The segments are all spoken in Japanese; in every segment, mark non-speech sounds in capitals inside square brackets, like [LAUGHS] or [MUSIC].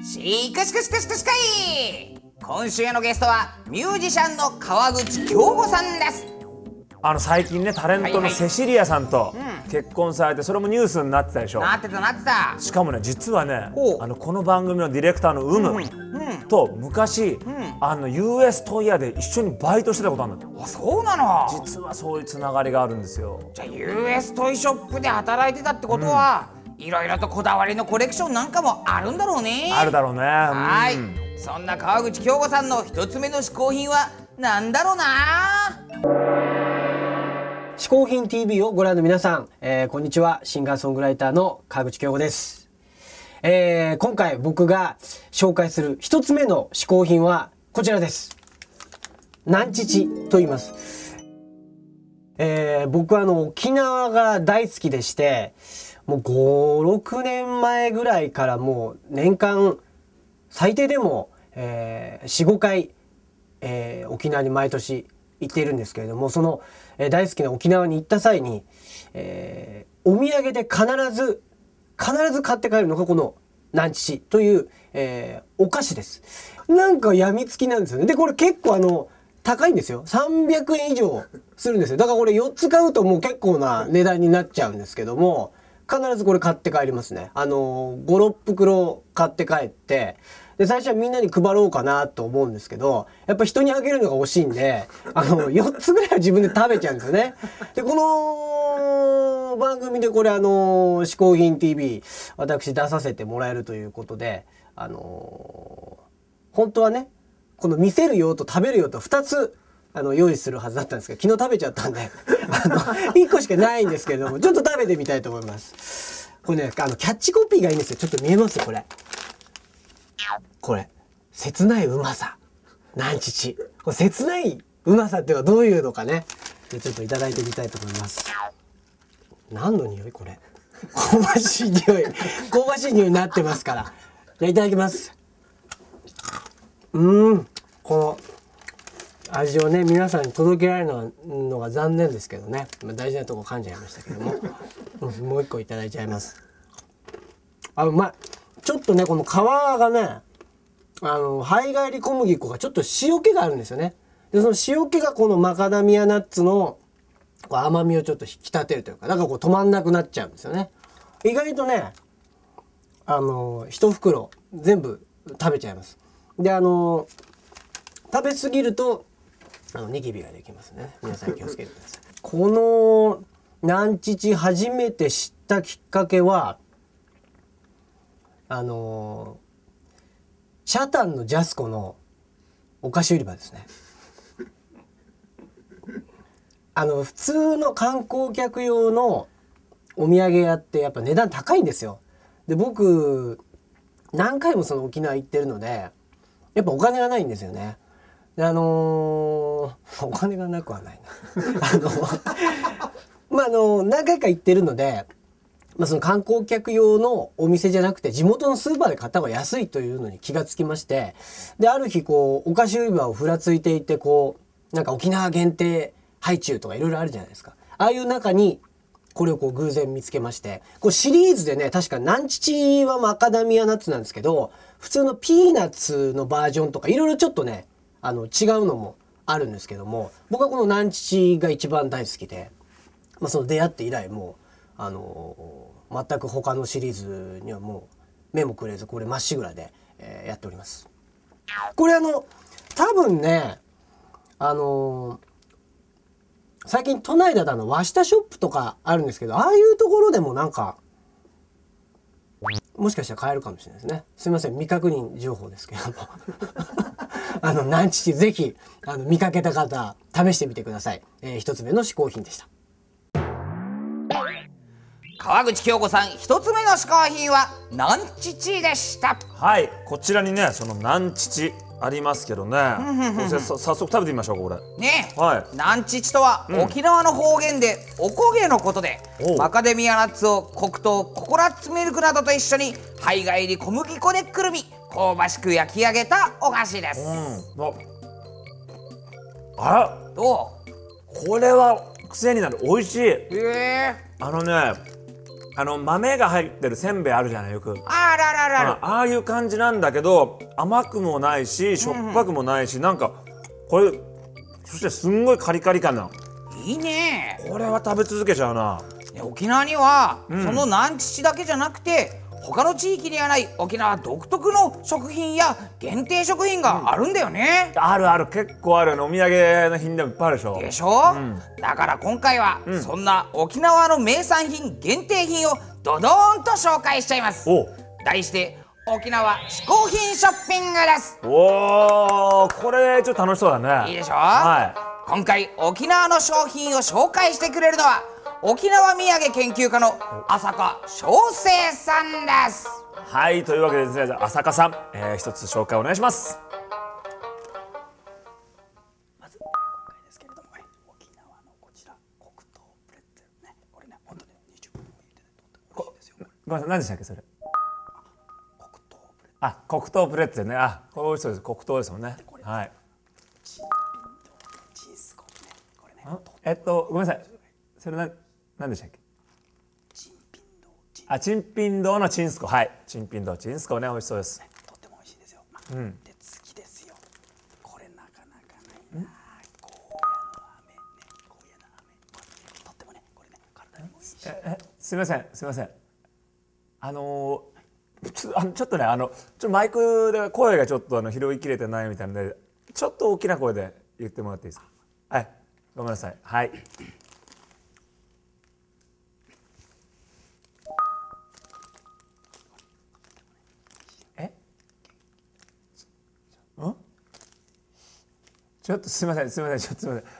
しかしかしかしかしかい今週のゲストはミュージシャンの川口京子さんですあの最近ねタレントのセシリアさんと結婚されてそれもニュースになってたでしょなってたなってたしかもね実はねあのこの番組のディレクターのウムと昔あの US トイヤで一緒にバイトしてたことあるんだあそうなの実はそういうつながりがあるんですよじゃあ US トイショップで働いてたってことは、いろいろとこだわりのコレクションなんかもあるんだろうね。あるだろうね。はい、うん。そんな川口京子さんの一つ目の嗜好品はなんだろうな？嗜好品 TV をご覧の皆さん、えーこんにちは。シンガーソングライターの川口京子です、えー今回僕が紹介する一つ目の嗜好品はこちらです。南乳と言います、えー僕はあの沖縄が大好きでしてもう56年前ぐらいからもう年間最低でも、えー、45回えー沖縄に毎年行っているんですけれどもその、えー大好きな沖縄に行った際に、えーお土産で必ず必ず買って帰るのがこの南乳という、えーお菓子です。なんかやみつきなんですよね。でこれ結構あの高いんですよ。300円以上するんですよ。だからこれ4つ買うともう結構な値段になっちゃうんですけども必ずこれ買って帰りますね。あの56袋買って帰ってで最初はみんなに配ろうかなと思うんですけどやっぱ人にあげるのが惜しいんであの [LAUGHS] 4つぐらいは自分で食べちゃうんですよね。でこの番組でこれあの「嗜好品 TV」私出させてもらえるということであの本当はねこの見せる用と食べる用と2つあの用意するはずだったんですけど昨日食べちゃったんで [LAUGHS] あの1個しかないんですけれどもちょっと食べてみたいと思います。これねあのキャッチコピーがいいんですよ。ちょっと見えます？これ。これ。切ないうまさ。南乳。これ切ないうまさっていうのはどういうのかね。でちょっといただいてみたいと思います。何の匂い？これ。香ばしい匂い。香ばしい匂いになってますから。じゃあいただきます。うん。この味をね皆さんに届けられるのが残念ですけどね。まあ大事なとこ噛んじゃいましたけども、[LAUGHS] もう一個いただいちゃいます。あうまい。ちょっとねこの皮がねあのハイ返り小麦粉がちょっと塩気があるんですよね。でその塩気がこのマカダミアナッツのこう甘みをちょっと引き立てるというかだかこう止まんなくなっちゃうんですよね。意外とねあの一袋全部食べちゃいます。であの食べ過ぎるとあのニキビができますね。皆さん気をつけてください。この南乳初めて知ったきっかけはあのシャタンのジャスコのお菓子売り場ですね。あの普通の観光客用のお土産屋ってやっぱ値段高いんですよ。で僕何回もその沖縄行ってるのでやっぱお金がないんですよね。であのー [LAUGHS] お金がなくはないな。[LAUGHS] あの [LAUGHS] まああの何回か行ってるのでまあ、その観光客用のお店じゃなくて地元のスーパーで買った方が安いというのに気がつきましてである日こうお菓子売り場をふらついていてこうなんか沖縄限定ハイチュウとかいろいろあるじゃないですか。ああいう中にこれをこう偶然見つけましてこうシリーズでね確か南乳はマカダミアナッツなんですけど普通のピーナッツのバージョンとかいろいろちょっとねあの違うのもあるんですけども僕はこの南乳が一番大好きで、まあ、その出会って以来もうあの全く他のシリーズにはもう目もくれずこれまっしぐらで、えーやっております。これあの多分ねあの最近都内だとあの和下ショップとかあるんですけどああいうところでもなんかもしかしたら買えるかもしれないですね。すみません未確認情報ですけども [LAUGHS] あの南乳ぜひあの見かけた方試してみてください。えー一つ目の嗜好品でした。川口京子さん一つ目の嗜好品は南乳でしたはいこちらにねその南乳ありますけどね。早速食べてみましょうこれ。ねえ、はい。南乳とは沖縄の方言でおこげのことで、マカデミアナッツを黒糖ココナッツミルクなどと一緒に胚芽入り小麦粉でくるみ香ばしく焼き上げたお菓子です、うん。ああどこれは癖になる。美味しい。うへえあのねあの豆が入ってるせんべいあるじゃないよく。あらららら。あああいう感じなんだけど甘くもないししょっぱくもないし、なんかこれそしてすんごいカリカリ感ないいね。これは食べ続けちゃうな。ね沖縄には、その南乳だけじゃなくて他の地域にはない沖縄独特の食品や限定食品があるんだよね、あるある。結構ある。のお土産の品でもいっぱいあるでしょ。でしょ、だから今回は、そんな沖縄の名産品限定品をドドーンと紹介しちゃいます。お題して沖縄嗜好品ショッピングです。おーこれちょっと楽しそうだね。いいでしょ？は今回沖縄の商品を紹介してくれるのは沖縄土産研究家の浅香翔生さんです。いはいというわけでですね浅香さん、えー、一つ紹介お願いします。ですけれども、はい沖縄のこちら黒糖プレッツェルね。これね本当に20分も入れてねとっても美味しいですよごめんなさい何でしたっけそれ？黒糖プレッあ黒糖プレッツェルね。あこれ美味しそうです。黒糖ですもんね。はい。チーズコね。これねんえっとごめんなさい。それな何でしたっけ？あチンピン堂のチンスコ。はい。チンピン堂チンスコね。美味しそうです。とっても美味しいですよ、まあで次ですよ。これなかなかないな。ゴーヤの飴ね。ゴーヤの飴これとってもねこれね体にもいいし。ええすみません。すみません。あのー、普通あのちょっとねあのちょっとマイクで声がちょっとあの拾いきれてないみたいなのでちょっと大きな声で言ってもらっていいですか？はいごめんなさい。はいちょっとすみませんすみませんちょっとすみません。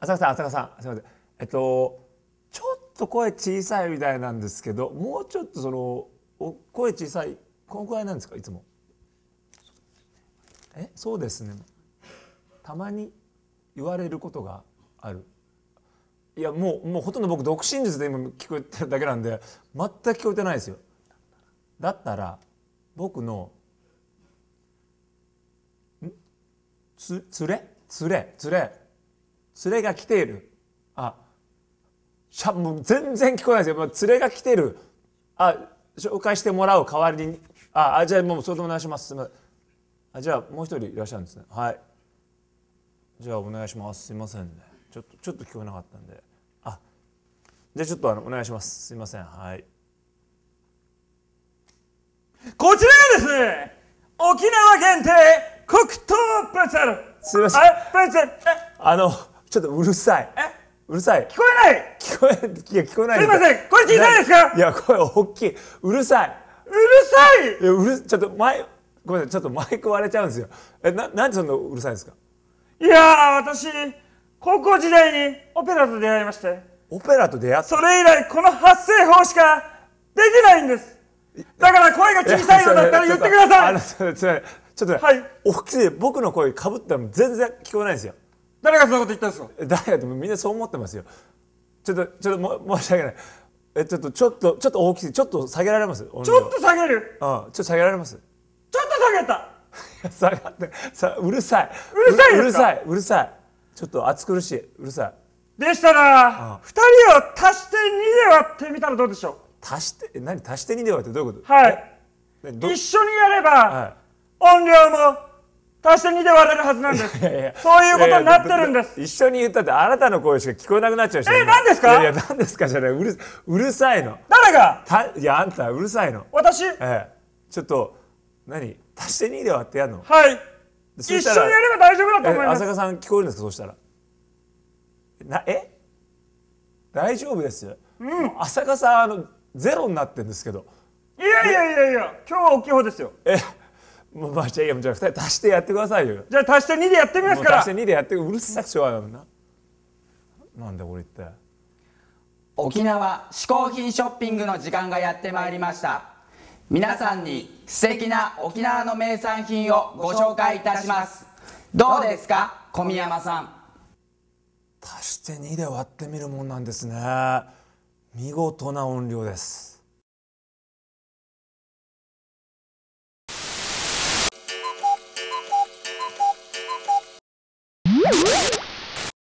浅香さん浅香さんすみません。えっとちょっと声小さいみたいなんですけどもうちょっとそのお声小さいこのくらいなんですかいつも？えそうですね。たまに言われることがある。いやもうもうほとんど僕独身術で今聞こえてるだけなんで全く聞こえてないですよ。だったら僕のん？つつれ？つれつれつれが来ている。あしゃもう全然聞こえないですよ。連れが来てる。あ紹介してもらう。代わりに。ああじゃあもうそれでお願いします。すみません。あじゃあもう一人いらっしゃるんですね。はい。じゃあお願いします。すいませんね。ちょっとちょっと聞こえなかったんで。あじゃあちょっとあのお願いします。すいません。はい。こちらがですね、沖縄限定黒糖プレッツェル。すいません。あのちょっとうるさい。え？うるさい。聞こえない？聞こえいや聞こえないすいません。これ小さいですか？いや声大きい。うるさい。うるさい。いやうるちょっと前ごめんなさい。ちょっとマイク割れちゃうんですよ。えななんでそんなうるさいんですか？いやー、私、高校時代にオペラと出会いまして、オペラと出会った？それ以来この発声法しかできないんです。だから声が小さいのだったら言ってください。いちょっとね、はい。大きい僕の声かぶったら全然聞こえないんですよ。誰がそんなこと言ったんですか？え誰だってみんなそう思ってますよ。ちょっとちょっとも申し訳ない。えちょっとちょっとちょっと大きいちょっと下げられます？ちょっと下げる。うんちょっと下げられます？ちょっと下げた。下がってさうるさい。うるさいですか？うるさいうるさい。ちょっと暑苦しい。うるさい。でしたら、二人を足して2で割ってみたらどうでしょ足してえ何？足して2で割ってどういうこと？う。はい。一緒にやれば、は音量も足して2で割れるはずなんです。いやいやそういうことになってるんです。一緒に言ったってあなたの声しか聞こえなくなっちゃうしえ今。何ですか？いやいや何ですかじゃない。うるうるさいの。誰が？たいやあんたうるさいの。私？ええ。ちょっと何？足して2で割ってやるの？はい。そ一緒にやれば大丈夫だとえ思います。浅香さん聞こえるんですか？そうしたら。なえ？大丈夫です。よ、浅香さんあのゼロになってるんですけど。いやいやいやいや、今日は大きい方ですよ。えもうまあじゃあいやじゃあ2人足してやってくださいよ。じゃあ足して2でやってみますから。もう足し。て2でやってうるさくしょうがないもんな。なんだこれ言って沖縄嗜好品ショッピングの時間がやってまいりました。皆さんに素敵な沖縄の名産品をご紹介いたします。どうですか小宮山さん？足して2で割ってみるもんなんですね。見事な音量です